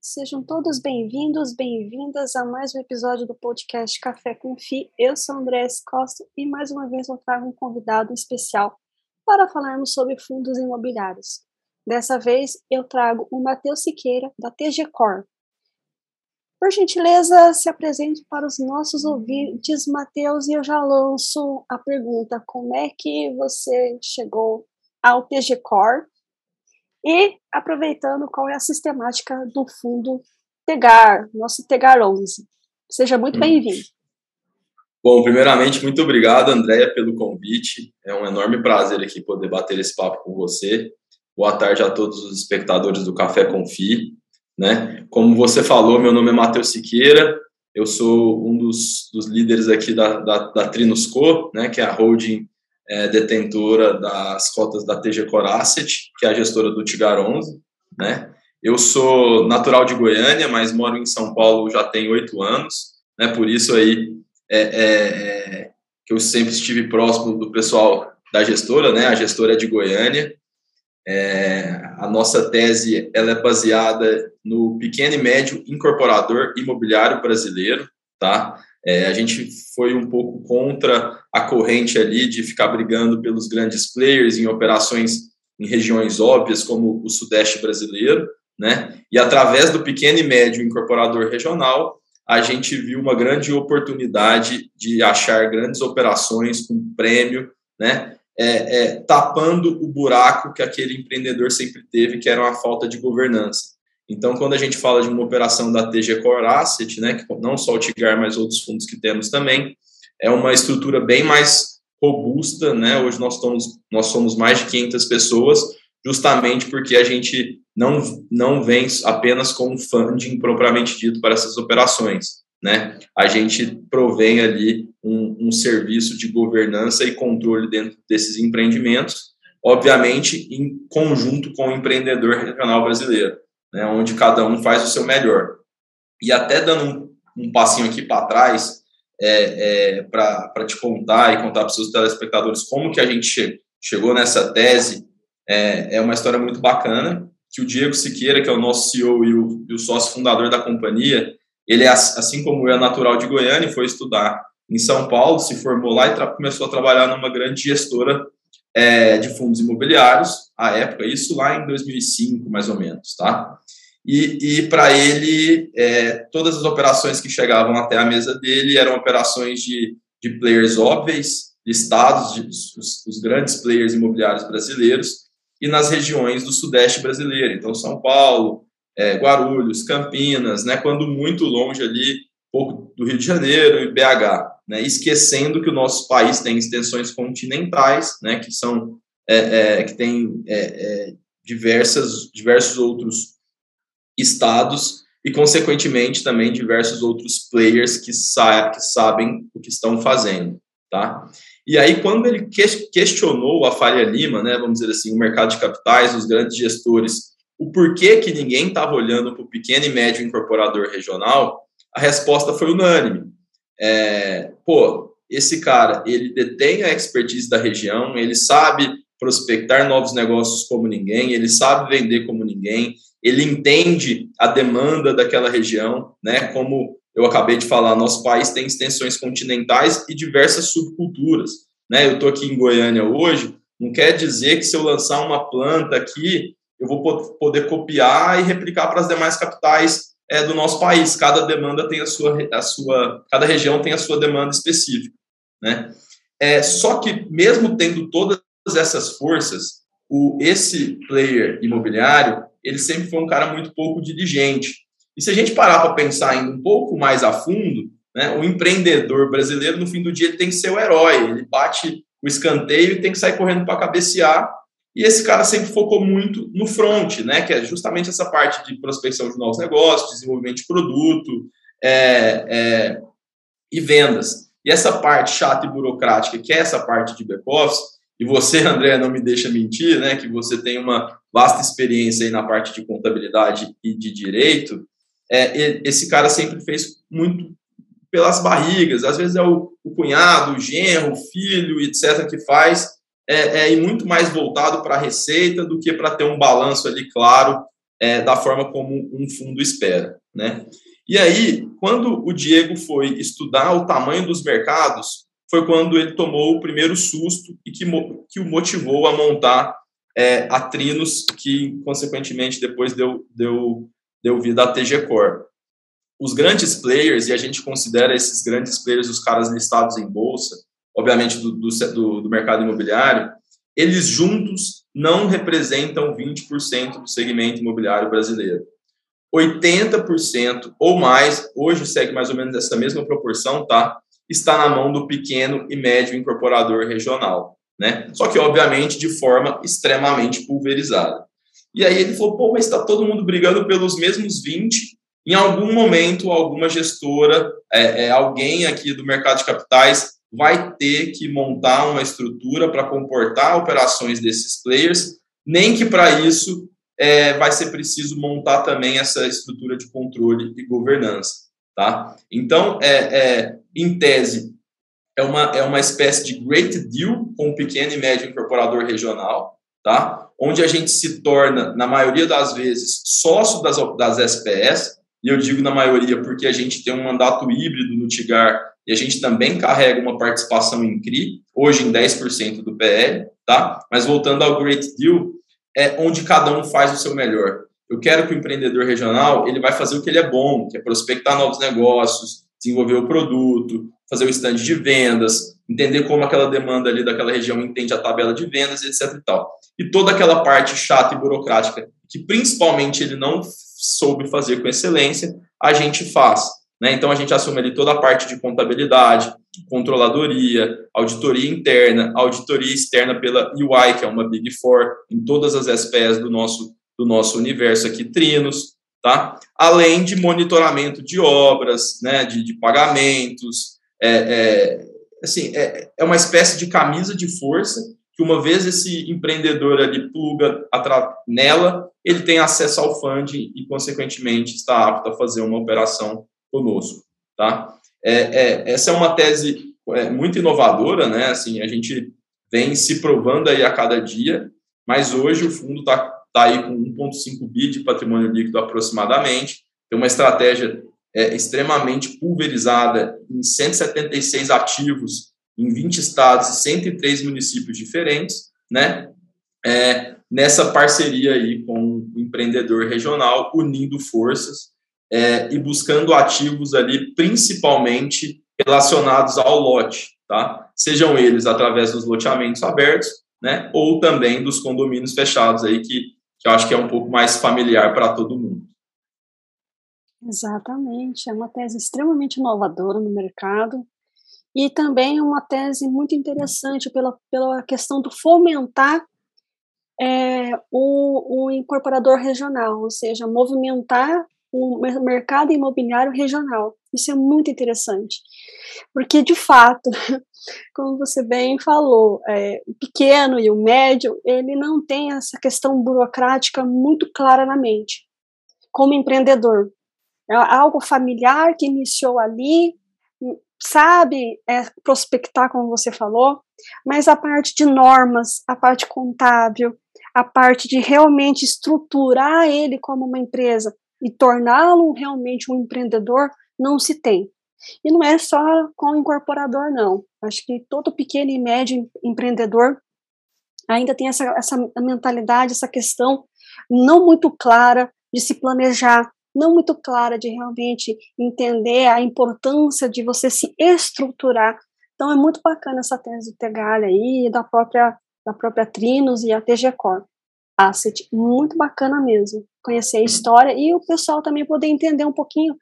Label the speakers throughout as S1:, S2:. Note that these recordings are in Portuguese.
S1: sejam todos bem-vindos, bem-vindas a mais um episódio do podcast Café com Fi. Eu sou André Costa e mais uma vez eu trago um convidado especial para falarmos sobre fundos imobiliários. Dessa vez eu trago o Matheus Siqueira, da TG Core. Por gentileza, se apresente para os nossos ouvintes, Matheus, e eu já lanço a pergunta: como é que você chegou ao TG Core? E aproveitando qual é a sistemática do fundo Tegar, nosso Tegar 11. Seja muito hum. bem-vindo.
S2: Bom, primeiramente, muito obrigado, Andréia, pelo convite. É um enorme prazer aqui poder bater esse papo com você. Boa tarde a todos os espectadores do Café Confi. Né? Como você falou, meu nome é Matheus Siqueira, eu sou um dos, dos líderes aqui da, da, da Trinusco, né, que é a holding é, detentora das cotas da TG Core Asset, que é a gestora do Tigar 11, né? Eu sou natural de Goiânia, mas moro em São Paulo já tem oito anos, né? Por isso aí é, é, é, que eu sempre estive próximo do pessoal da gestora, né? A gestora é de Goiânia. É, a nossa tese ela é baseada no pequeno e médio incorporador imobiliário brasileiro, tá? É, a gente foi um pouco contra a corrente ali de ficar brigando pelos grandes players em operações em regiões óbvias como o Sudeste brasileiro, né? E através do pequeno e médio incorporador regional, a gente viu uma grande oportunidade de achar grandes operações com prêmio, né? É, é, tapando o buraco que aquele empreendedor sempre teve, que era uma falta de governança. Então, quando a gente fala de uma operação da TG Core Asset, né, que não só o Tigar, mas outros fundos que temos também, é uma estrutura bem mais robusta, né? Hoje nós somos, nós somos mais de 500 pessoas, justamente porque a gente não, não vem apenas com funding propriamente dito para essas operações, né? A gente provém ali um, um serviço de governança e controle dentro desses empreendimentos, obviamente em conjunto com o empreendedor regional brasileiro né, onde cada um faz o seu melhor. E até dando um, um passinho aqui para trás, é, é, para te contar e contar para os seus telespectadores como que a gente che chegou nessa tese, é, é uma história muito bacana, que o Diego Siqueira, que é o nosso CEO e o, e o sócio fundador da companhia, ele, é, assim como eu, é natural de Goiânia foi estudar em São Paulo, se formou lá e começou a trabalhar numa grande gestora é, de fundos imobiliários, à época, isso lá em 2005, mais ou menos, tá? E, e para ele, é, todas as operações que chegavam até a mesa dele eram operações de, de players óbvios, listados, de, os, os grandes players imobiliários brasileiros, e nas regiões do Sudeste brasileiro, então São Paulo, é, Guarulhos, Campinas, né, quando muito longe ali, pouco do Rio de Janeiro e BH né, esquecendo que o nosso país tem extensões continentais, né, que são é, é, que tem é, é, diversas, diversos outros estados e, consequentemente, também diversos outros players que, sa que sabem o que estão fazendo, tá? E aí, quando ele questionou a Faria Lima, né, vamos dizer assim, o mercado de capitais, os grandes gestores, o porquê que ninguém estava olhando para o pequeno e médio incorporador regional, a resposta foi unânime é, pô, esse cara, ele detém a expertise da região, ele sabe prospectar novos negócios como ninguém, ele sabe vender como ninguém, ele entende a demanda daquela região, né? Como eu acabei de falar, nosso país tem extensões continentais e diversas subculturas, né? Eu estou aqui em Goiânia hoje, não quer dizer que se eu lançar uma planta aqui, eu vou poder copiar e replicar para as demais capitais é, do nosso país. Cada demanda tem a sua, a sua, cada região tem a sua demanda específica, né? É, só que mesmo tendo todas essas forças, o esse player imobiliário, ele sempre foi um cara muito pouco diligente. E se a gente parar para pensar ainda um pouco mais a fundo, né, o empreendedor brasileiro, no fim do dia, ele tem que ser o herói. Ele bate o escanteio e tem que sair correndo para cabecear e esse cara sempre focou muito no front, né, que é justamente essa parte de prospecção de novos negócios, desenvolvimento de produto é, é, e vendas. E essa parte chata e burocrática, que é essa parte de back-office, e você, André, não me deixa mentir, né, que você tem uma vasta experiência aí na parte de contabilidade e de direito, é, esse cara sempre fez muito pelas barrigas, às vezes é o, o cunhado, o genro, o filho, etc., que faz, é, é, e muito mais voltado para a receita do que para ter um balanço ali claro é, da forma como um fundo espera, né? E aí, quando o Diego foi estudar o tamanho dos mercados, foi quando ele tomou o primeiro susto e que, que o motivou a montar é, a Trinos, que consequentemente depois deu, deu, deu vida à TG Core. Os grandes players, e a gente considera esses grandes players os caras listados em bolsa, obviamente do, do, do mercado imobiliário, eles juntos não representam 20% do segmento imobiliário brasileiro. 80% ou mais, hoje segue mais ou menos essa mesma proporção, tá? Está na mão do pequeno e médio incorporador regional, né? Só que, obviamente, de forma extremamente pulverizada. E aí ele falou, pô, mas está todo mundo brigando pelos mesmos 20. Em algum momento, alguma gestora, é, é, alguém aqui do mercado de capitais vai ter que montar uma estrutura para comportar operações desses players, nem que para isso é, vai ser preciso montar também essa estrutura de controle e governança, tá? Então, é, é, em tese, é uma, é uma espécie de great deal com o pequeno e médio incorporador regional, tá? Onde a gente se torna, na maioria das vezes, sócio das, das SPS, e eu digo na maioria porque a gente tem um mandato híbrido no TIGAR e a gente também carrega uma participação em CRI, hoje em 10% do PL, tá? Mas voltando ao Great Deal, é onde cada um faz o seu melhor. Eu quero que o empreendedor regional ele vai fazer o que ele é bom, que é prospectar novos negócios, desenvolver o produto, fazer o stand de vendas, entender como aquela demanda ali daquela região entende a tabela de vendas, etc. E, tal. e toda aquela parte chata e burocrática que principalmente ele não soube fazer com excelência, a gente faz. Né? Então, a gente assume ali toda a parte de contabilidade, controladoria, auditoria interna, auditoria externa pela UI, que é uma Big Four, em todas as SPS do nosso, do nosso universo aqui, Trinos, tá? além de monitoramento de obras, né, de, de pagamentos, é, é, assim, é, é uma espécie de camisa de força que uma vez esse empreendedor ali pluga nela, ele tem acesso ao funding e, consequentemente, está apto a fazer uma operação conosco, tá? É, é, essa é uma tese é, muito inovadora, né? Assim, a gente vem se provando aí a cada dia, mas hoje o fundo está tá aí com 1,5 bi de patrimônio líquido aproximadamente, tem uma estratégia é, extremamente pulverizada em 176 ativos em 20 estados e 103 municípios diferentes, né? É, nessa parceria aí com o empreendedor regional, unindo forças é, e buscando ativos ali, principalmente relacionados ao lote, tá? Sejam eles através dos loteamentos abertos, né? Ou também dos condomínios fechados aí, que, que eu acho que é um pouco mais familiar para todo mundo.
S1: Exatamente, é uma tese extremamente inovadora no mercado e também uma tese muito interessante pela, pela questão do fomentar é, o, o incorporador regional, ou seja, movimentar o mercado imobiliário regional. Isso é muito interessante, porque de fato, como você bem falou, é, o pequeno e o médio, ele não tem essa questão burocrática muito clara na mente, como empreendedor. É algo familiar que iniciou ali, sabe é, prospectar, como você falou, mas a parte de normas, a parte contábil, a parte de realmente estruturar ele como uma empresa, e torná-lo realmente um empreendedor não se tem. E não é só com o incorporador, não. Acho que todo pequeno e médio empreendedor ainda tem essa, essa mentalidade, essa questão não muito clara de se planejar, não muito clara de realmente entender a importância de você se estruturar. Então é muito bacana essa tese do Tegalha aí, da própria, da própria Trinos e a TG Corp asset muito bacana mesmo, conhecer a história e o pessoal também poder entender um pouquinho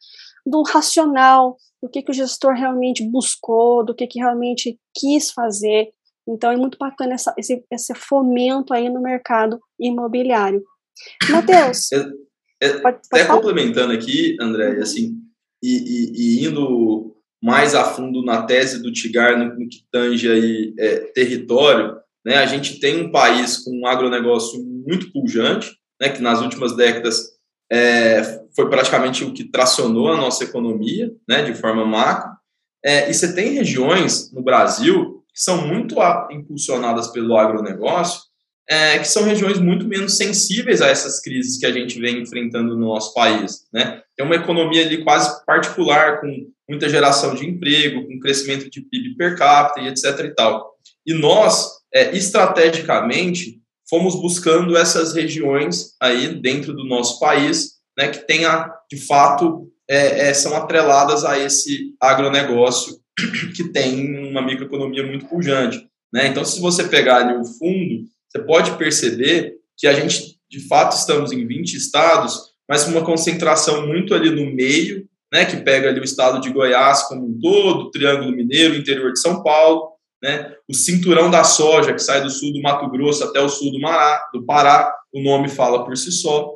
S1: do racional, do que, que o gestor realmente buscou, do que, que realmente quis fazer. Então é muito bacana essa, esse, esse fomento aí no mercado imobiliário. Matheus.
S2: É, é, pode, pode até falar? complementando aqui, André, uhum. assim, e, e, e, indo mais a fundo na tese do Tigar no, no que tange aí, é, território, né? A gente tem um país com um agronegócio muito pujante, né, que nas últimas décadas é, foi praticamente o que tracionou a nossa economia, né, de forma macro. É, e você tem regiões no Brasil que são muito impulsionadas pelo agronegócio é, que são regiões muito menos sensíveis a essas crises que a gente vem enfrentando no nosso país. Né? Tem uma economia ali quase particular, com muita geração de emprego, com crescimento de PIB per capita e etc. E, tal. e nós, é, estrategicamente, fomos buscando essas regiões aí dentro do nosso país, né, que tenha, de fato, é, é, são atreladas a esse agronegócio que tem uma microeconomia muito pujante. Né? Então, se você pegar ali o fundo, você pode perceber que a gente, de fato, estamos em 20 estados, mas uma concentração muito ali no meio, né, que pega ali o estado de Goiás como um todo, Triângulo Mineiro, interior de São Paulo, né, o cinturão da soja, que sai do sul do Mato Grosso até o sul do, Mará, do Pará, o nome fala por si só,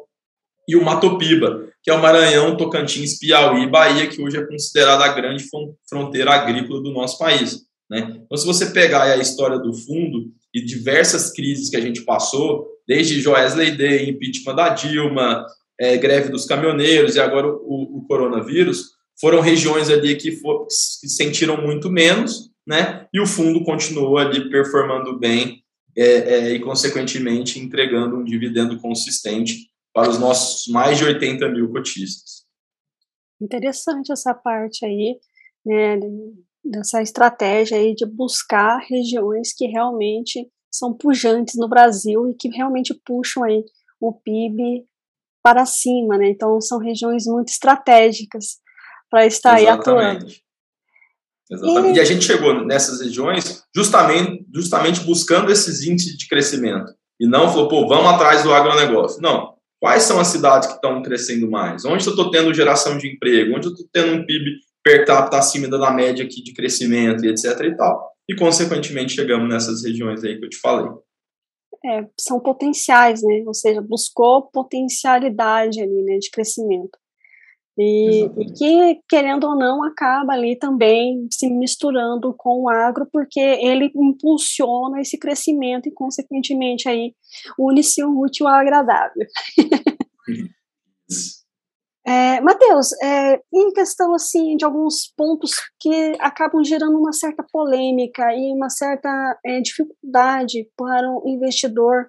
S2: e o Matopiba, que é o Maranhão, Tocantins, Piauí e Bahia, que hoje é considerada a grande fronteira agrícola do nosso país. Né? Então, se você pegar a história do fundo e diversas crises que a gente passou, desde Joesley Day, impeachment da Dilma, é, greve dos caminhoneiros e agora o, o coronavírus, foram regiões ali que, for, que, sentiram muito menos, né? E o fundo continuou ali performando bem é, é, e, consequentemente, entregando um dividendo consistente para os nossos mais de 80 mil cotistas.
S1: Interessante essa parte aí, né? dessa estratégia aí de buscar regiões que realmente são pujantes no Brasil e que realmente puxam aí o PIB para cima, né? Então são regiões muito estratégicas para estar Exatamente. aí atuando.
S2: Exatamente. E... a gente chegou nessas regiões justamente, justamente buscando esses índices de crescimento. E não falou, pô, vamos atrás do agronegócio. Não. Quais são as cidades que estão crescendo mais? Onde eu estou tendo geração de emprego? Onde eu estou tendo um PIB per capita acima da média aqui de crescimento e etc e tal. E, consequentemente, chegamos nessas regiões aí que eu te falei.
S1: É, são potenciais, né? Ou seja, buscou potencialidade ali, né, de crescimento. E, e, que, querendo ou não, acaba ali também se misturando com o agro, porque ele impulsiona esse crescimento e, consequentemente, aí une-se o útil ao agradável. É, Matheus, é, em questão assim de alguns pontos que acabam gerando uma certa polêmica e uma certa é, dificuldade para o investidor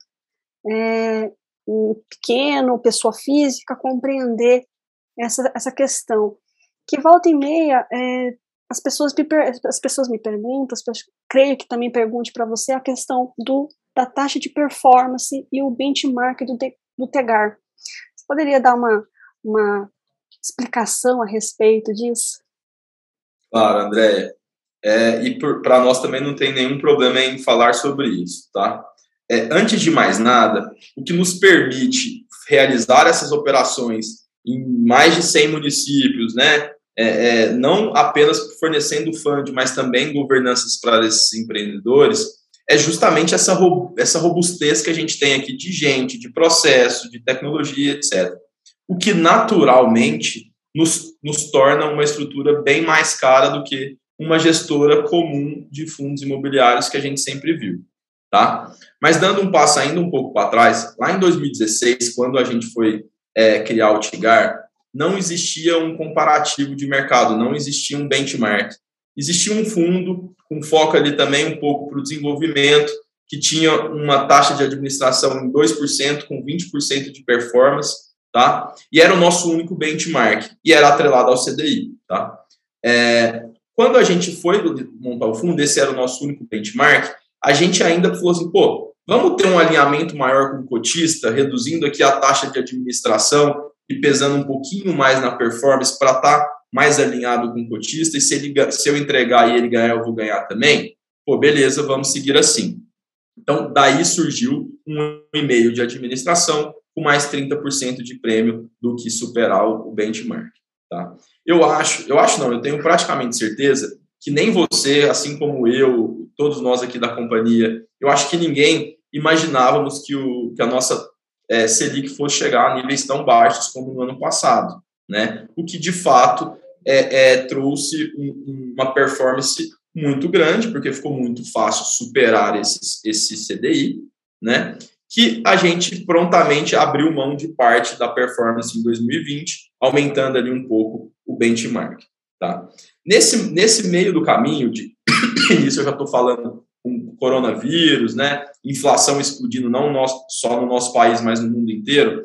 S1: é, pequeno, pessoa física, compreender essa, essa questão. Que volta e meia, é, as, pessoas me as pessoas me perguntam, creio que também pergunte para você a questão do, da taxa de performance e o benchmark do, do TEGAR. Você poderia dar uma uma explicação a respeito disso?
S2: Claro, Andréia. É, e para nós também não tem nenhum problema em falar sobre isso, tá? É, antes de mais nada, o que nos permite realizar essas operações em mais de 100 municípios, né? É, é, não apenas fornecendo fund, mas também governanças para esses empreendedores, é justamente essa, essa robustez que a gente tem aqui de gente, de processo, de tecnologia, etc o que naturalmente nos, nos torna uma estrutura bem mais cara do que uma gestora comum de fundos imobiliários que a gente sempre viu, tá? Mas dando um passo ainda um pouco para trás, lá em 2016, quando a gente foi é, criar o Tigar, não existia um comparativo de mercado, não existia um benchmark. Existia um fundo com foco ali também um pouco para o desenvolvimento, que tinha uma taxa de administração em 2%, com 20% de performance, tá? E era o nosso único benchmark, e era atrelado ao CDI, tá? É, quando a gente foi montar o fundo, esse era o nosso único benchmark, a gente ainda falou assim, pô, vamos ter um alinhamento maior com o cotista, reduzindo aqui a taxa de administração e pesando um pouquinho mais na performance para estar tá mais alinhado com o cotista, e se, ele, se eu entregar e ele ganhar, eu vou ganhar também? Pô, beleza, vamos seguir assim. Então, daí surgiu um e-mail de administração com mais 30% de prêmio do que superar o benchmark. Tá? Eu acho, eu acho não, eu tenho praticamente certeza que nem você, assim como eu, todos nós aqui da companhia, eu acho que ninguém imaginávamos que, o, que a nossa é, Selic fosse chegar a níveis tão baixos como no ano passado, né? O que de fato é, é trouxe um, uma performance muito grande, porque ficou muito fácil superar esse, esse CDI, né? que a gente prontamente abriu mão de parte da performance em 2020, aumentando ali um pouco o benchmark. Tá? Nesse, nesse meio do caminho, de, isso eu já estou falando coronavírus, né, inflação explodindo não só no nosso país, mas no mundo inteiro,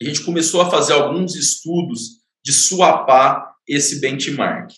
S2: a gente começou a fazer alguns estudos de suapar esse benchmark,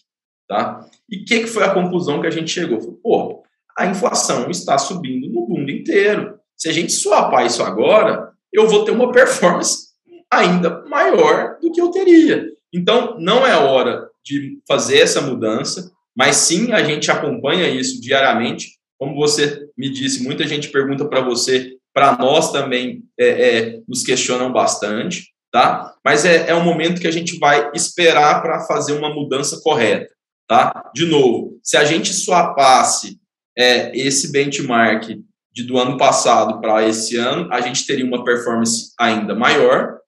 S2: tá? E o que, que foi a conclusão que a gente chegou? Foi, pô, a inflação está subindo no mundo inteiro. Se a gente swapar isso agora, eu vou ter uma performance ainda maior do que eu teria. Então, não é hora de fazer essa mudança, mas sim a gente acompanha isso diariamente. Como você me disse, muita gente pergunta para você, para nós também é, é, nos questionam bastante, tá? Mas é, é um momento que a gente vai esperar para fazer uma mudança correta, tá? De novo, se a gente swapasse é, esse benchmark de, do ano passado para esse ano, a gente teria uma performance ainda maior.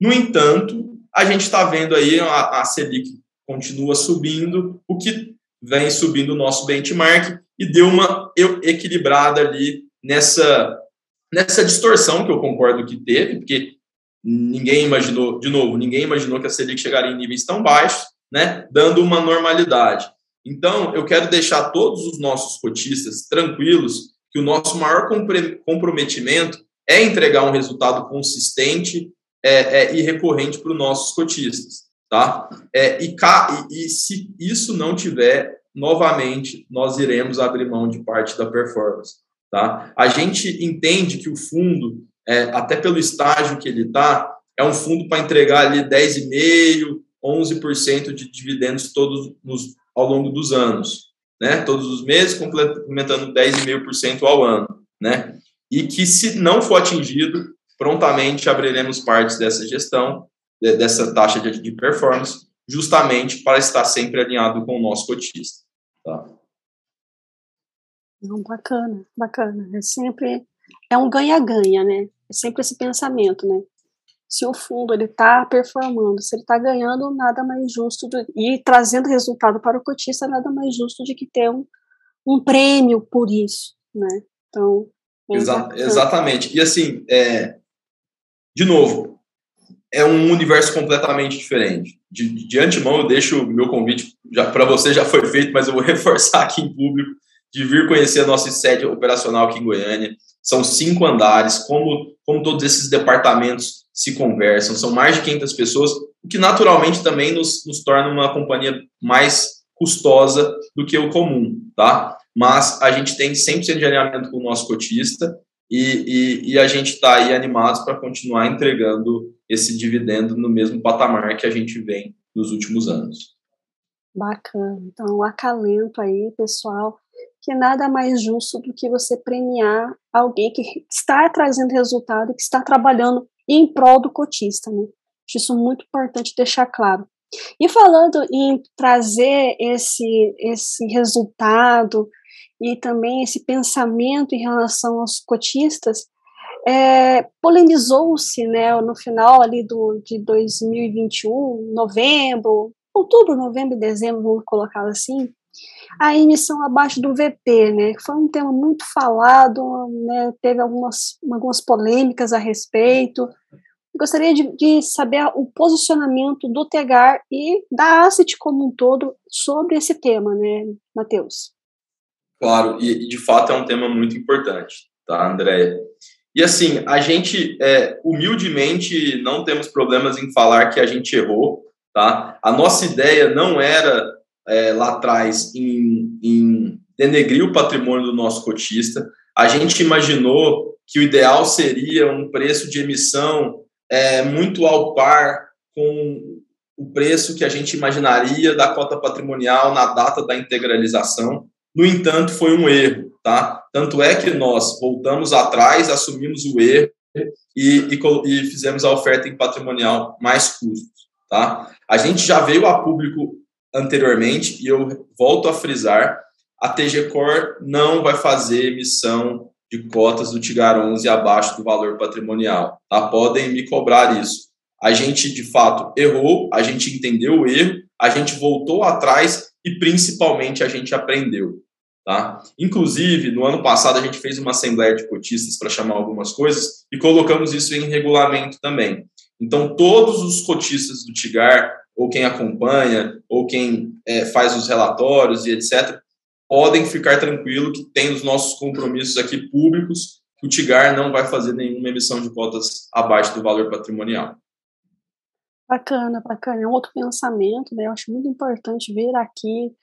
S2: No entanto, a gente está vendo aí a, a Selic continua subindo, o que vem subindo o nosso benchmark e deu uma equilibrada ali nessa, nessa distorção que eu concordo que teve, porque ninguém imaginou, de novo, ninguém imaginou que a Selic chegaria em níveis tão baixos, né, dando uma normalidade. Então, eu quero deixar todos os nossos cotistas tranquilos que o nosso maior comprometimento é entregar um resultado consistente é, é, e recorrente para os nossos cotistas, tá? É, e, e, e se isso não tiver, novamente, nós iremos abrir mão de parte da performance, tá? A gente entende que o fundo, é, até pelo estágio que ele está, é um fundo para entregar ali 10,5%, 11% de dividendos todos nos ao longo dos anos, né? Todos os meses, complementando 10,5% ao ano, né? E que, se não for atingido, prontamente abriremos partes dessa gestão, dessa taxa de performance, justamente para estar sempre alinhado com o nosso cotista. Tá?
S1: Não, bacana, bacana. É sempre é um ganha-ganha, né? É sempre esse pensamento, né? se o fundo ele está performando, se ele está ganhando, nada mais justo do, e trazendo resultado para o cotista, nada mais justo de que ter um, um prêmio por isso, né? Então,
S2: é Exa exatamente. E assim, é, de novo, é um universo completamente diferente. De, de antemão, eu deixo o meu convite para você já foi feito, mas eu vou reforçar aqui em público de vir conhecer a nossa sede operacional aqui em Goiânia. São cinco andares, como, como todos esses departamentos se conversam, são mais de 500 pessoas, o que naturalmente também nos, nos torna uma companhia mais custosa do que o comum, tá? Mas a gente tem 100% de alinhamento com o nosso cotista e, e, e a gente está aí animados para continuar entregando esse dividendo no mesmo patamar que a gente vem nos últimos anos.
S1: Bacana. Então, acalento aí, pessoal, que nada mais justo do que você premiar alguém que está trazendo resultado, que está trabalhando em prol do cotista, né? Isso muito importante deixar claro. E falando em trazer esse, esse resultado e também esse pensamento em relação aos cotistas, é, polemizou-se né, no final ali do, de 2021, novembro, outubro, novembro e dezembro, vamos colocar assim, a emissão abaixo do VP, né? Foi um tema muito falado, né? Teve algumas, algumas polêmicas a respeito. Gostaria de, de, saber o posicionamento do Tegar e da Asset como um todo sobre esse tema, né, Matheus?
S2: Claro, e de fato é um tema muito importante, tá, Andréia? E assim, a gente, é, humildemente, não temos problemas em falar que a gente errou, tá? A nossa ideia não era é, lá atrás em, em denegrir o patrimônio do nosso cotista. A gente imaginou que o ideal seria um preço de emissão é, muito ao par com o preço que a gente imaginaria da cota patrimonial na data da integralização. No entanto, foi um erro, tá? Tanto é que nós voltamos atrás, assumimos o erro e, e, e fizemos a oferta em patrimonial mais custos, tá? A gente já veio a público anteriormente, e eu volto a frisar, a TG Core não vai fazer emissão de cotas do Tigar 11 abaixo do valor patrimonial. Tá? Podem me cobrar isso. A gente, de fato, errou, a gente entendeu o erro, a gente voltou atrás e, principalmente, a gente aprendeu. Tá? Inclusive, no ano passado, a gente fez uma assembleia de cotistas para chamar algumas coisas e colocamos isso em regulamento também. Então, todos os cotistas do Tigar ou quem acompanha, ou quem é, faz os relatórios e etc., podem ficar tranquilo que tem os nossos compromissos aqui públicos que o Tigar não vai fazer nenhuma emissão de cotas abaixo do valor patrimonial.
S1: Bacana, bacana. É um outro pensamento, né? Eu acho muito importante vir aqui,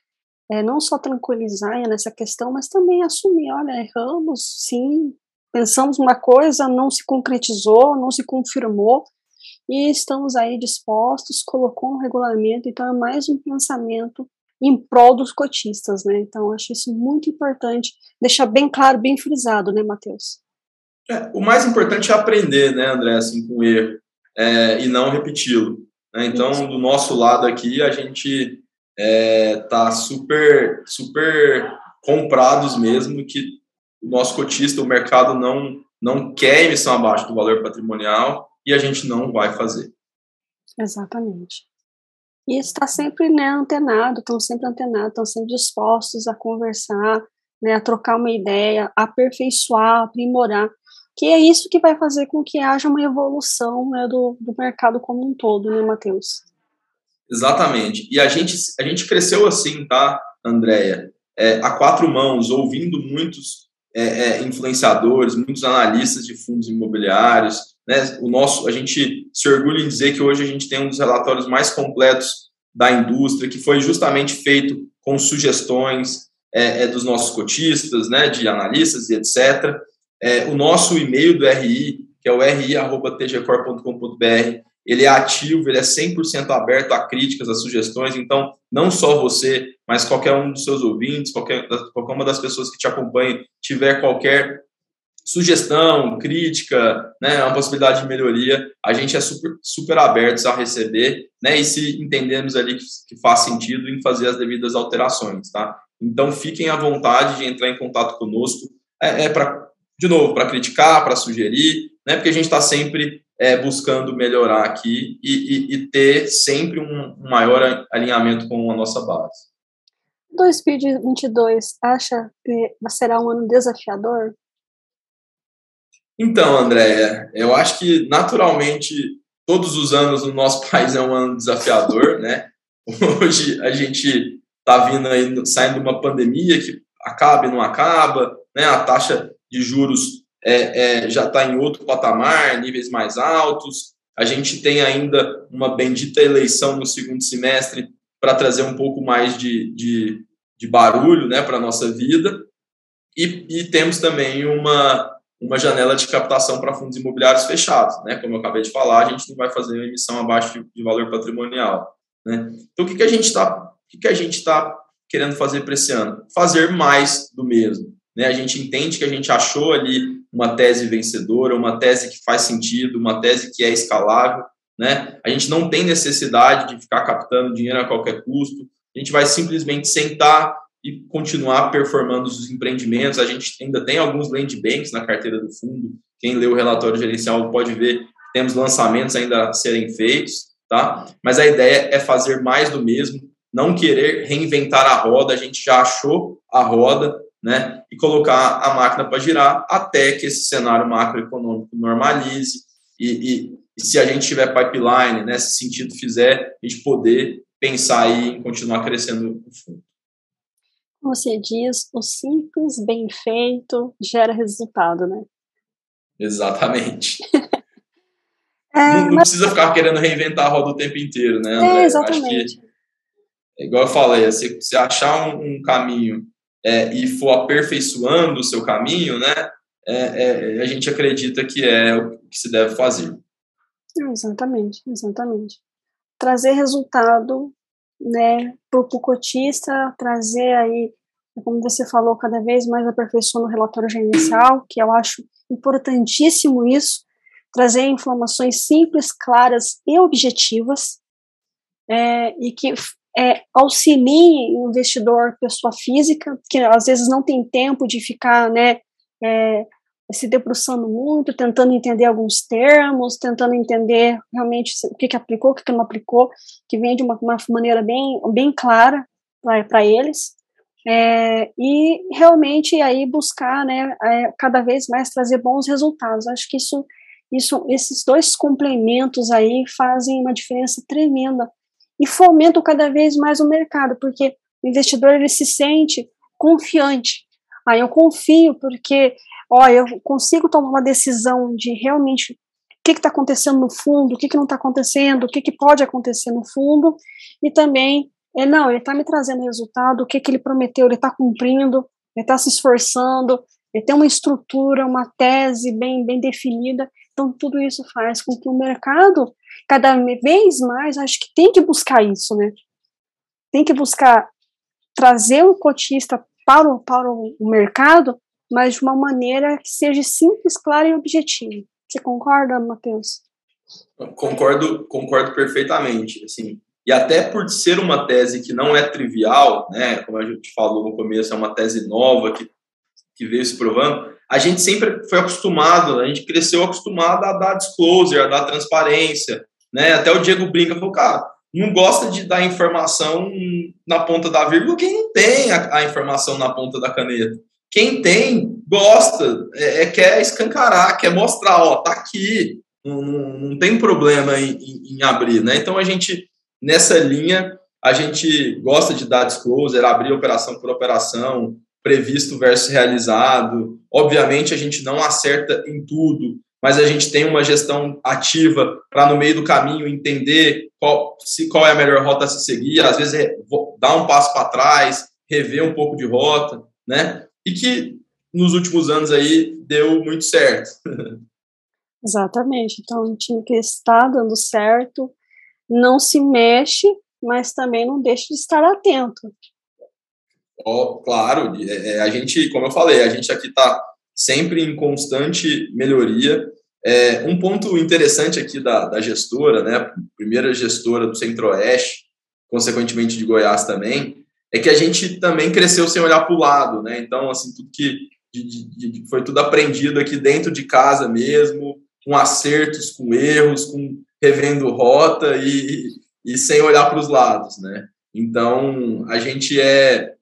S1: é, não só tranquilizar nessa questão, mas também assumir, olha, erramos, sim, pensamos uma coisa, não se concretizou, não se confirmou, e estamos aí dispostos, colocou um regulamento, então é mais um pensamento em prol dos cotistas, né? Então acho isso muito importante, deixar bem claro, bem frisado, né, Matheus?
S2: É, o mais importante é aprender, né, André, assim, com erro, é, e não repeti-lo. Né? Então, do nosso lado aqui, a gente é, tá super, super comprados mesmo que o nosso cotista, o mercado não, não quer emissão abaixo do valor patrimonial e a gente não vai fazer.
S1: Exatamente. E está sempre né, antenado, estão sempre antenados, estão sempre dispostos a conversar, né, a trocar uma ideia, aperfeiçoar, aprimorar, que é isso que vai fazer com que haja uma evolução né, do, do mercado como um todo, né, Matheus?
S2: Exatamente. E a gente, a gente cresceu assim, tá, Andréia? É, a quatro mãos, ouvindo muitos é, é, influenciadores, muitos analistas de fundos imobiliários. Né? O nosso, a gente se orgulha em dizer que hoje a gente tem um dos relatórios mais completos da indústria, que foi justamente feito com sugestões é, é dos nossos cotistas, né, de analistas e etc. É, o nosso e-mail do RI, que é o ri.tgcor.com.br, ele é ativo, ele é 100% aberto a críticas, a sugestões, então não só você, mas qualquer um dos seus ouvintes, qualquer, qualquer uma das pessoas que te acompanhem, tiver qualquer sugestão, crítica, né, uma possibilidade de melhoria, a gente é super, super abertos a receber, né, e se entendemos ali que, que faz sentido em fazer as devidas alterações, tá? Então fiquem à vontade de entrar em contato conosco, é, é para, de novo, para criticar, para sugerir, né, porque a gente está sempre é, buscando melhorar aqui e, e, e ter sempre um, um, maior alinhamento com a nossa base.
S1: 2022 acha que será um ano desafiador?
S2: Então, Andréia, eu acho que naturalmente todos os anos no nosso país é um ano desafiador, né? Hoje a gente está vindo aí, saindo de uma pandemia que acaba e não acaba, né? A taxa de juros é, é, já está em outro patamar, níveis mais altos. A gente tem ainda uma bendita eleição no segundo semestre para trazer um pouco mais de, de, de barulho né, para a nossa vida. E, e, temos também uma, uma janela de captação para fundos imobiliários fechados. Né? Como eu acabei de falar, a gente não vai fazer uma emissão abaixo de, de valor patrimonial. Né? Então, o que, que a gente está está querendo fazer para esse ano? Fazer mais do mesmo. Né? A gente entende que a gente achou ali uma tese vencedora, uma tese que faz sentido, uma tese que é escalável. Né? A gente não tem necessidade de ficar captando dinheiro a qualquer custo. A gente vai simplesmente sentar e continuar performando os empreendimentos. A gente ainda tem alguns land banks na carteira do fundo. Quem lê o relatório gerencial pode ver temos lançamentos ainda a serem feitos, tá? Mas a ideia é fazer mais do mesmo, não querer reinventar a roda. A gente já achou a roda, né, e colocar a máquina para girar até que esse cenário macroeconômico normalize e, e, e, se a gente tiver pipeline, né, se sentido fizer, a gente poder pensar aí em continuar crescendo o fundo.
S1: Você diz, o simples, bem feito, gera resultado, né?
S2: Exatamente. é, não, não mas... precisa ficar querendo reinventar a roda o tempo inteiro, né, André?
S1: É, exatamente. Que,
S2: igual eu falei, se, se achar um, um caminho é, e for aperfeiçoando o seu caminho, né, é, é, a gente acredita que é o que se deve fazer.
S1: Exatamente, exatamente. Trazer resultado né, para o cotista, trazer aí, como você falou, cada vez mais aperfeiçoando o relatório gerencial, que eu acho importantíssimo isso, trazer informações simples, claras e objetivas, é, e que é, auxilie o investidor, pessoa física, que às vezes não tem tempo de ficar, né, é, se debruçando muito, tentando entender alguns termos, tentando entender realmente o que, que aplicou, o que, que não aplicou, que vem de uma, uma maneira bem, bem clara para eles, é, e realmente aí buscar, né, é, cada vez mais trazer bons resultados. Acho que isso, isso, esses dois complementos aí fazem uma diferença tremenda e fomentam cada vez mais o mercado, porque o investidor ele se sente confiante. Aí eu confio porque, ó, eu consigo tomar uma decisão de realmente o que está acontecendo no fundo, o que, que não está acontecendo, o que, que pode acontecer no fundo, e também, é, não, ele está me trazendo resultado, o que, que ele prometeu, ele está cumprindo, ele está se esforçando, ele tem uma estrutura, uma tese bem, bem definida, então tudo isso faz com que o mercado, cada vez mais, acho que tem que buscar isso, né? Tem que buscar trazer o cotista para o, para o mercado, mas de uma maneira que seja simples, clara e objetiva. Você concorda, Matheus?
S2: Concordo, concordo perfeitamente. Assim, e até por ser uma tese que não é trivial, né, como a gente falou no começo, é uma tese nova que, que veio se provando, a gente sempre foi acostumado, a gente cresceu acostumado a dar disclosure, a dar transparência, né? Até o Diego brinca, falou, cara, não gosta de dar informação na ponta da vírgula quem não tem a, a informação na ponta da caneta. Quem tem, gosta, é, é quer escancarar, quer mostrar, ó, tá aqui, não, não, tem problema em, em, em, abrir, né? Então a gente, nessa linha, a gente gosta de dar disclosure, abrir operação por operação, previsto versus realizado. Obviamente a gente não acerta em tudo, mas a gente tem uma gestão ativa para, no meio do caminho, entender qual, se, qual é a melhor rota a se seguir, às vezes é, dar um passo para trás, rever um pouco de rota, né? E que nos últimos anos aí deu muito certo.
S1: Exatamente. Então, um time que está dando certo não se mexe, mas também não deixa de estar atento.
S2: Oh, claro, é, é, a gente, como eu falei, a gente aqui está sempre em constante melhoria. É, um ponto interessante aqui da, da gestora, né, primeira gestora do Centro-Oeste, consequentemente de Goiás também, é que a gente também cresceu sem olhar para o lado, né? Então, assim, tudo que de, de, foi tudo aprendido aqui dentro de casa mesmo, com acertos, com erros, com revendo rota e, e sem olhar para os lados, né? Então, a gente é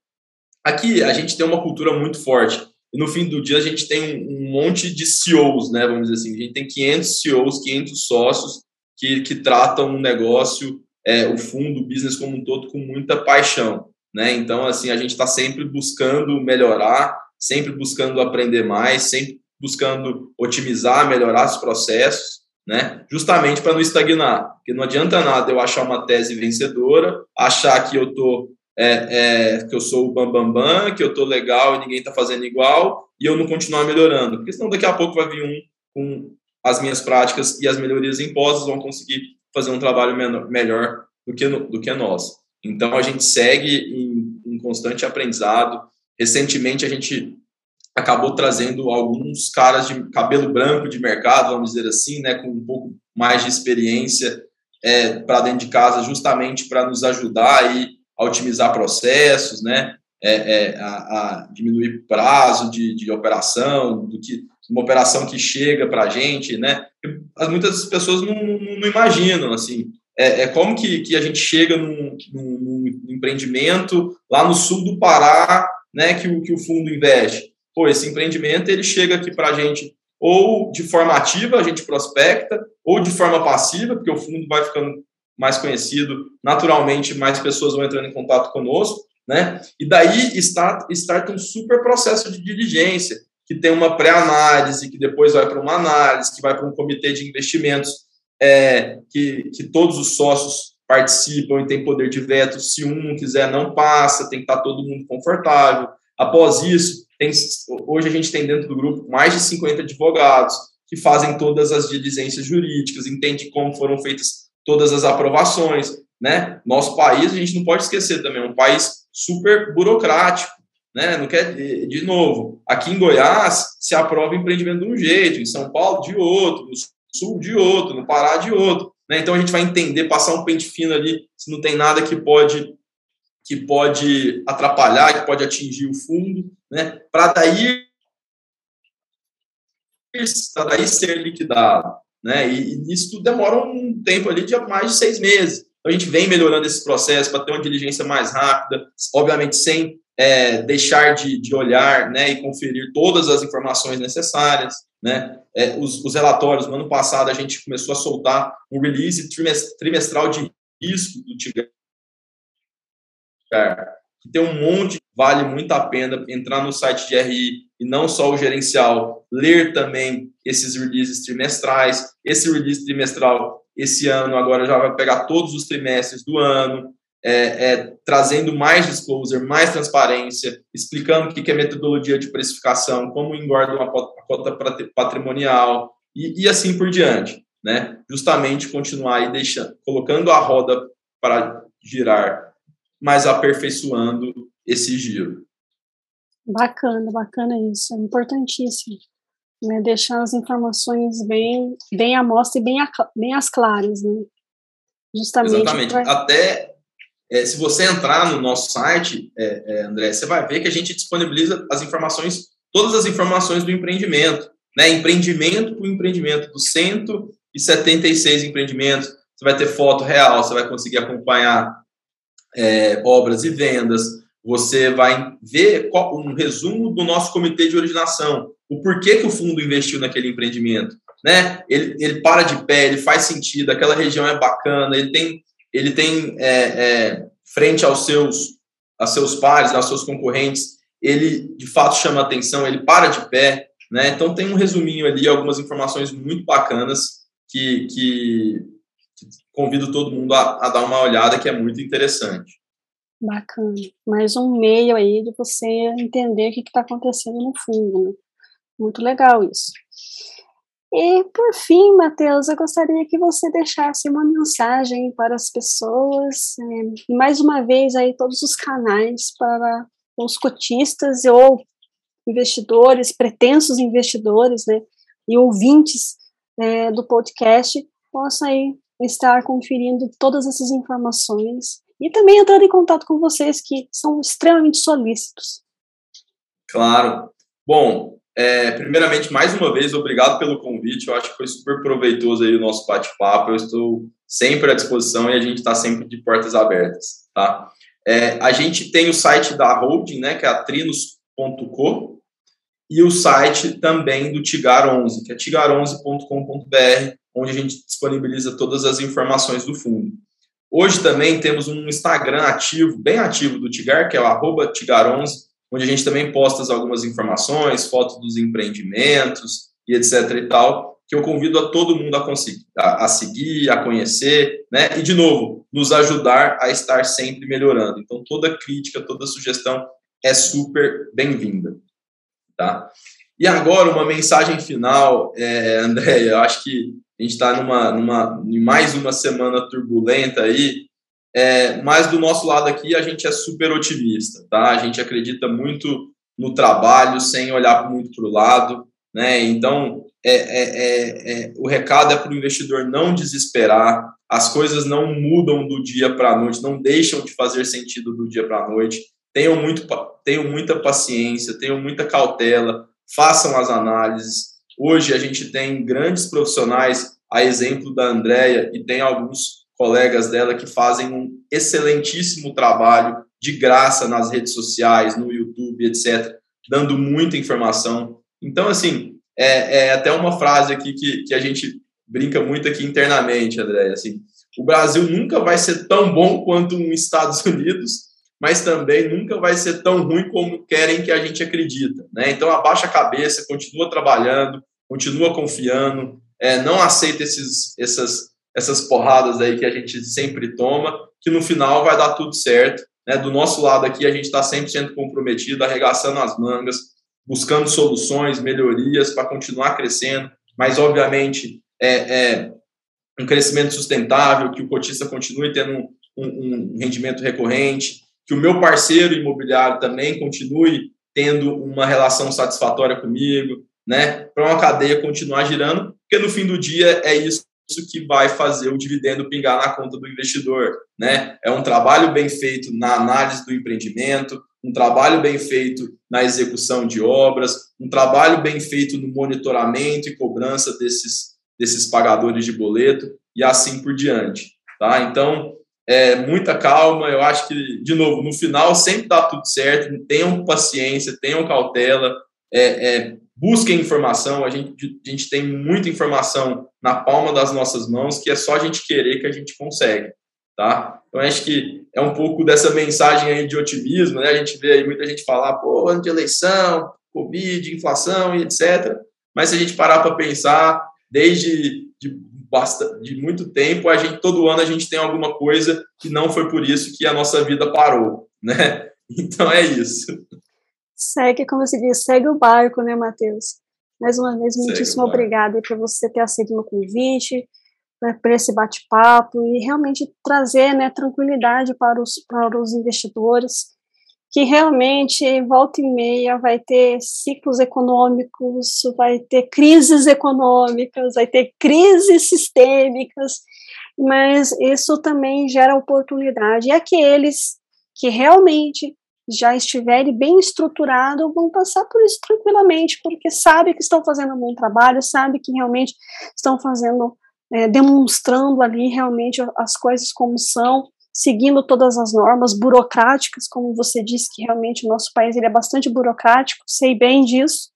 S2: aqui a gente tem uma cultura muito forte e no fim do dia a gente tem um monte de CEOs, né, vamos dizer assim, a gente tem 500 CEOs, 500 sócios que, que tratam o negócio, é, o fundo, o business como um todo com muita paixão, né, então assim, a gente está sempre buscando melhorar, sempre buscando aprender mais, sempre buscando otimizar, melhorar os processos, né, justamente para não estagnar, porque não adianta nada eu achar uma tese vencedora, achar que eu estou é, é, que eu sou o bambambam, bam, bam, que eu tô legal e ninguém está fazendo igual, e eu não continuar melhorando. Porque senão daqui a pouco vai vir um com as minhas práticas e as melhorias impostas vão conseguir fazer um trabalho menor, melhor do que, do que nós. Então a gente segue em, em constante aprendizado. Recentemente a gente acabou trazendo alguns caras de cabelo branco de mercado, vamos dizer assim, né, com um pouco mais de experiência é, para dentro de casa, justamente para nos ajudar aí a otimizar processos, né? É, é, a, a, diminuir prazo de, de operação, do que uma operação que chega para a gente, né? As, muitas pessoas não, não, não imaginam, assim, é, é, como que, que a gente chega num, num, empreendimento lá no sul do Pará, né, que o, que o fundo investe. Pô, esse empreendimento, ele chega aqui para a gente ou de forma ativa, a gente prospecta, ou de forma passiva, porque o fundo vai ficando mais conhecido, naturalmente mais pessoas vão entrando em contato conosco, né? E daí está starta um super processo de diligência, que tem uma pré-análise, que depois vai para uma análise, que vai para um comitê de investimentos, é, que, que todos os sócios participam e tem poder de veto. Se um quiser, não passa, tem que estar todo mundo confortável. Após isso, tem, hoje a gente tem dentro do grupo mais de 50 advogados que fazem todas as diligências jurídicas, entende como foram feitas todas as aprovações, né? Nosso país, a gente não pode esquecer também, é um país super burocrático, né? Não quer, de novo, aqui em Goiás se aprova empreendimento de um jeito, em São Paulo de outro, no Sul de outro, no Pará de outro, né? Então a gente vai entender, passar um pente fino ali, se não tem nada que pode que pode atrapalhar, que pode atingir o fundo, né? Para daí para daí ser liquidado né? E, e isso tudo demora um tempo ali de mais de seis meses. Então, a gente vem melhorando esse processo para ter uma diligência mais rápida, obviamente sem é, deixar de, de olhar né, e conferir todas as informações necessárias. Né? É, os, os, relatórios, no ano passado, a gente começou a soltar um release trimestral de risco do Tigar, que tem um monte, vale muito a pena entrar no site de RI e não só o gerencial, ler também esses releases trimestrais. Esse release trimestral, esse ano, agora já vai pegar todos os trimestres do ano, é, é, trazendo mais disclosure, mais transparência, explicando o que é metodologia de precificação, como engorda uma cota patrimonial e, e assim por diante, né? Justamente continuar aí deixando, colocando a roda para girar, mas aperfeiçoando esse giro.
S1: Bacana, bacana isso, é importantíssimo. Né, deixar as informações bem, bem à mostra e bem, a, bem as claras, né?
S2: Justamente. Exatamente. Pra... Até é, se você entrar no nosso site, é, é, André, você vai ver que a gente disponibiliza as informações, todas as informações do empreendimento, né? Empreendimento por empreendimento, dos 176 empreendimentos, você vai ter foto real, você vai conseguir acompanhar é, obras e vendas, você vai ver um resumo do nosso comitê de originação, o porquê que o fundo investiu naquele empreendimento, né? Ele, ele para de pé, ele faz sentido, aquela região é bacana, ele tem, ele tem é, é, frente aos seus, aos seus pares, aos seus concorrentes, ele de fato chama atenção, ele para de pé, né? Então tem um resuminho ali, algumas informações muito bacanas que, que, que convido todo mundo a, a dar uma olhada, que é muito interessante.
S1: Bacana. Mais um meio aí de você entender o que está acontecendo no fundo. Né? Muito legal isso. E, por fim, Matheus, eu gostaria que você deixasse uma mensagem para as pessoas, é, mais uma vez aí todos os canais para os cotistas ou investidores, pretensos investidores, né, e ouvintes é, do podcast possam aí estar conferindo todas essas informações e também entrando em contato com vocês que são extremamente solícitos.
S2: Claro. Bom, é, primeiramente, mais uma vez, obrigado pelo convite. Eu acho que foi super proveitoso aí o nosso bate-papo. Eu estou sempre à disposição e a gente está sempre de portas abertas, tá? É, a gente tem o site da holding, né, que é a trinos.co, e o site também do Tigar 11, que é tigar11.com.br, onde a gente disponibiliza todas as informações do fundo. Hoje também temos um Instagram ativo, bem ativo do Tigar, que é o Tigar11, onde a gente também posta algumas informações, fotos dos empreendimentos e etc e tal, que eu convido a todo mundo a, conseguir, a, a seguir, a conhecer, né? E, de novo, nos ajudar a estar sempre melhorando. Então, toda crítica, toda sugestão é super bem-vinda, tá? E agora, uma mensagem final, é, André, eu acho que a gente está numa, numa, em mais uma semana turbulenta aí, é, mas do nosso lado aqui a gente é super otimista, tá? A gente acredita muito no trabalho sem olhar muito para o lado, né? Então, é, é, é, é o recado é para o investidor não desesperar, as coisas não mudam do dia para a noite, não deixam de fazer sentido do dia para a noite. Tenham, muito, tenham muita paciência, tenham muita cautela, façam as análises, Hoje a gente tem grandes profissionais, a exemplo da Andrea, e tem alguns colegas dela que fazem um excelentíssimo trabalho de graça nas redes sociais, no YouTube, etc., dando muita informação. Então, assim, é, é até uma frase aqui que, que a gente brinca muito aqui internamente, André, assim, o Brasil nunca vai ser tão bom quanto os Estados Unidos, mas também nunca vai ser tão ruim como querem que a gente acredita, né? Então abaixa a cabeça, continua trabalhando, continua confiando, é, não aceita esses, essas, essas porradas aí que a gente sempre toma, que no final vai dar tudo certo. Né? Do nosso lado aqui, a gente está 100% comprometido, arregaçando as mangas, buscando soluções, melhorias para continuar crescendo, mas, obviamente, é, é, um crescimento sustentável, que o cotista continue tendo um, um, um rendimento recorrente, que o meu parceiro imobiliário também continue tendo uma relação satisfatória comigo, né, para uma cadeia continuar girando, porque no fim do dia é isso que vai fazer o dividendo pingar na conta do investidor, né? É um trabalho bem feito na análise do empreendimento, um trabalho bem feito na execução de obras, um trabalho bem feito no monitoramento e cobrança desses desses pagadores de boleto e assim por diante, tá? Então, é, muita calma, eu acho que, de novo, no final sempre dá tudo certo, tenham paciência, tenham cautela, é, é, busquem informação, a gente, a gente tem muita informação na palma das nossas mãos, que é só a gente querer que a gente consegue. tá? Então, acho que é um pouco dessa mensagem aí de otimismo, né? A gente vê aí muita gente falar, pô, ano de eleição, Covid, inflação e etc. Mas se a gente parar para pensar, desde de, de muito tempo, a gente todo ano a gente tem alguma coisa que não foi por isso que a nossa vida parou, né? Então é isso.
S1: Segue, como se diz, segue o barco, né, Matheus? Mais uma vez, muitíssimo obrigada por você ter aceito o meu convite, né, por esse bate-papo e realmente trazer né, tranquilidade para os, para os investidores que realmente volta e meia vai ter ciclos econômicos, vai ter crises econômicas, vai ter crises sistêmicas, mas isso também gera oportunidade. E aqueles que realmente já estiverem bem estruturados vão passar por isso tranquilamente, porque sabe que estão fazendo um bom trabalho, sabe que realmente estão fazendo, é, demonstrando ali realmente as coisas como são, seguindo todas as normas burocráticas, como você disse que realmente o nosso país ele é bastante burocrático, sei bem disso,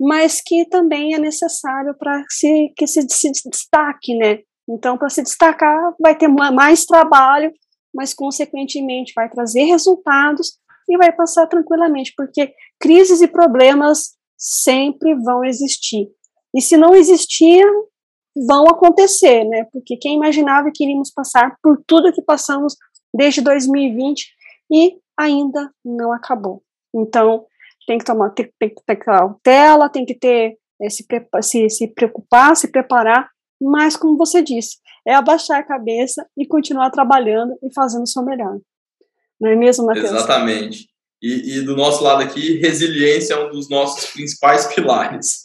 S1: mas que também é necessário para se, que se destaque, né? Então, para se destacar, vai ter mais trabalho, mas consequentemente vai trazer resultados e vai passar tranquilamente, porque crises e problemas sempre vão existir. E se não existiam, vão acontecer, né? Porque quem imaginava que iríamos passar por tudo que passamos desde 2020 e ainda não acabou. Então, tem que tomar, tem, tem que ter cautela, tem que ter é, se, se, se preocupar, se preparar, mas como você disse, é abaixar a cabeça e continuar trabalhando e fazendo o seu melhor. Não é mesmo, Matheus?
S2: Exatamente. E, e do nosso lado aqui, resiliência é um dos nossos principais pilares.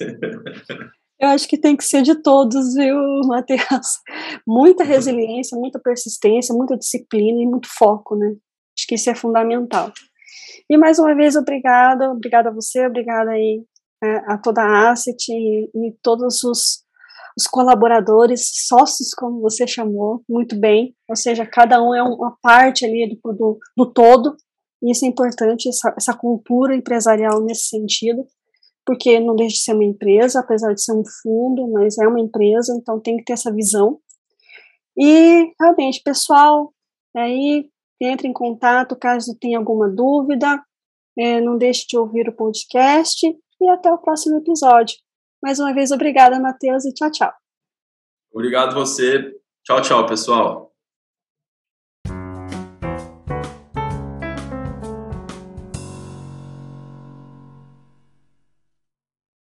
S1: Eu acho que tem que ser de todos, viu, Matheus? Muita resiliência, muita persistência, muita disciplina e muito foco, né? Acho que isso é fundamental. E mais uma vez, obrigada, obrigada a você, obrigada aí é, a toda a Asset e, e todos os, os, colaboradores, sócios, como você chamou, muito bem. Ou seja, cada um é uma parte ali do, do, do todo, isso é importante, essa, essa cultura empresarial nesse sentido porque não deixa de ser uma empresa, apesar de ser um fundo, mas é uma empresa, então tem que ter essa visão. E realmente, pessoal, aí entre em contato caso tenha alguma dúvida, é, não deixe de ouvir o podcast e até o próximo episódio. Mais uma vez, obrigada, Matheus, e tchau, tchau.
S2: Obrigado você. Tchau, tchau, pessoal.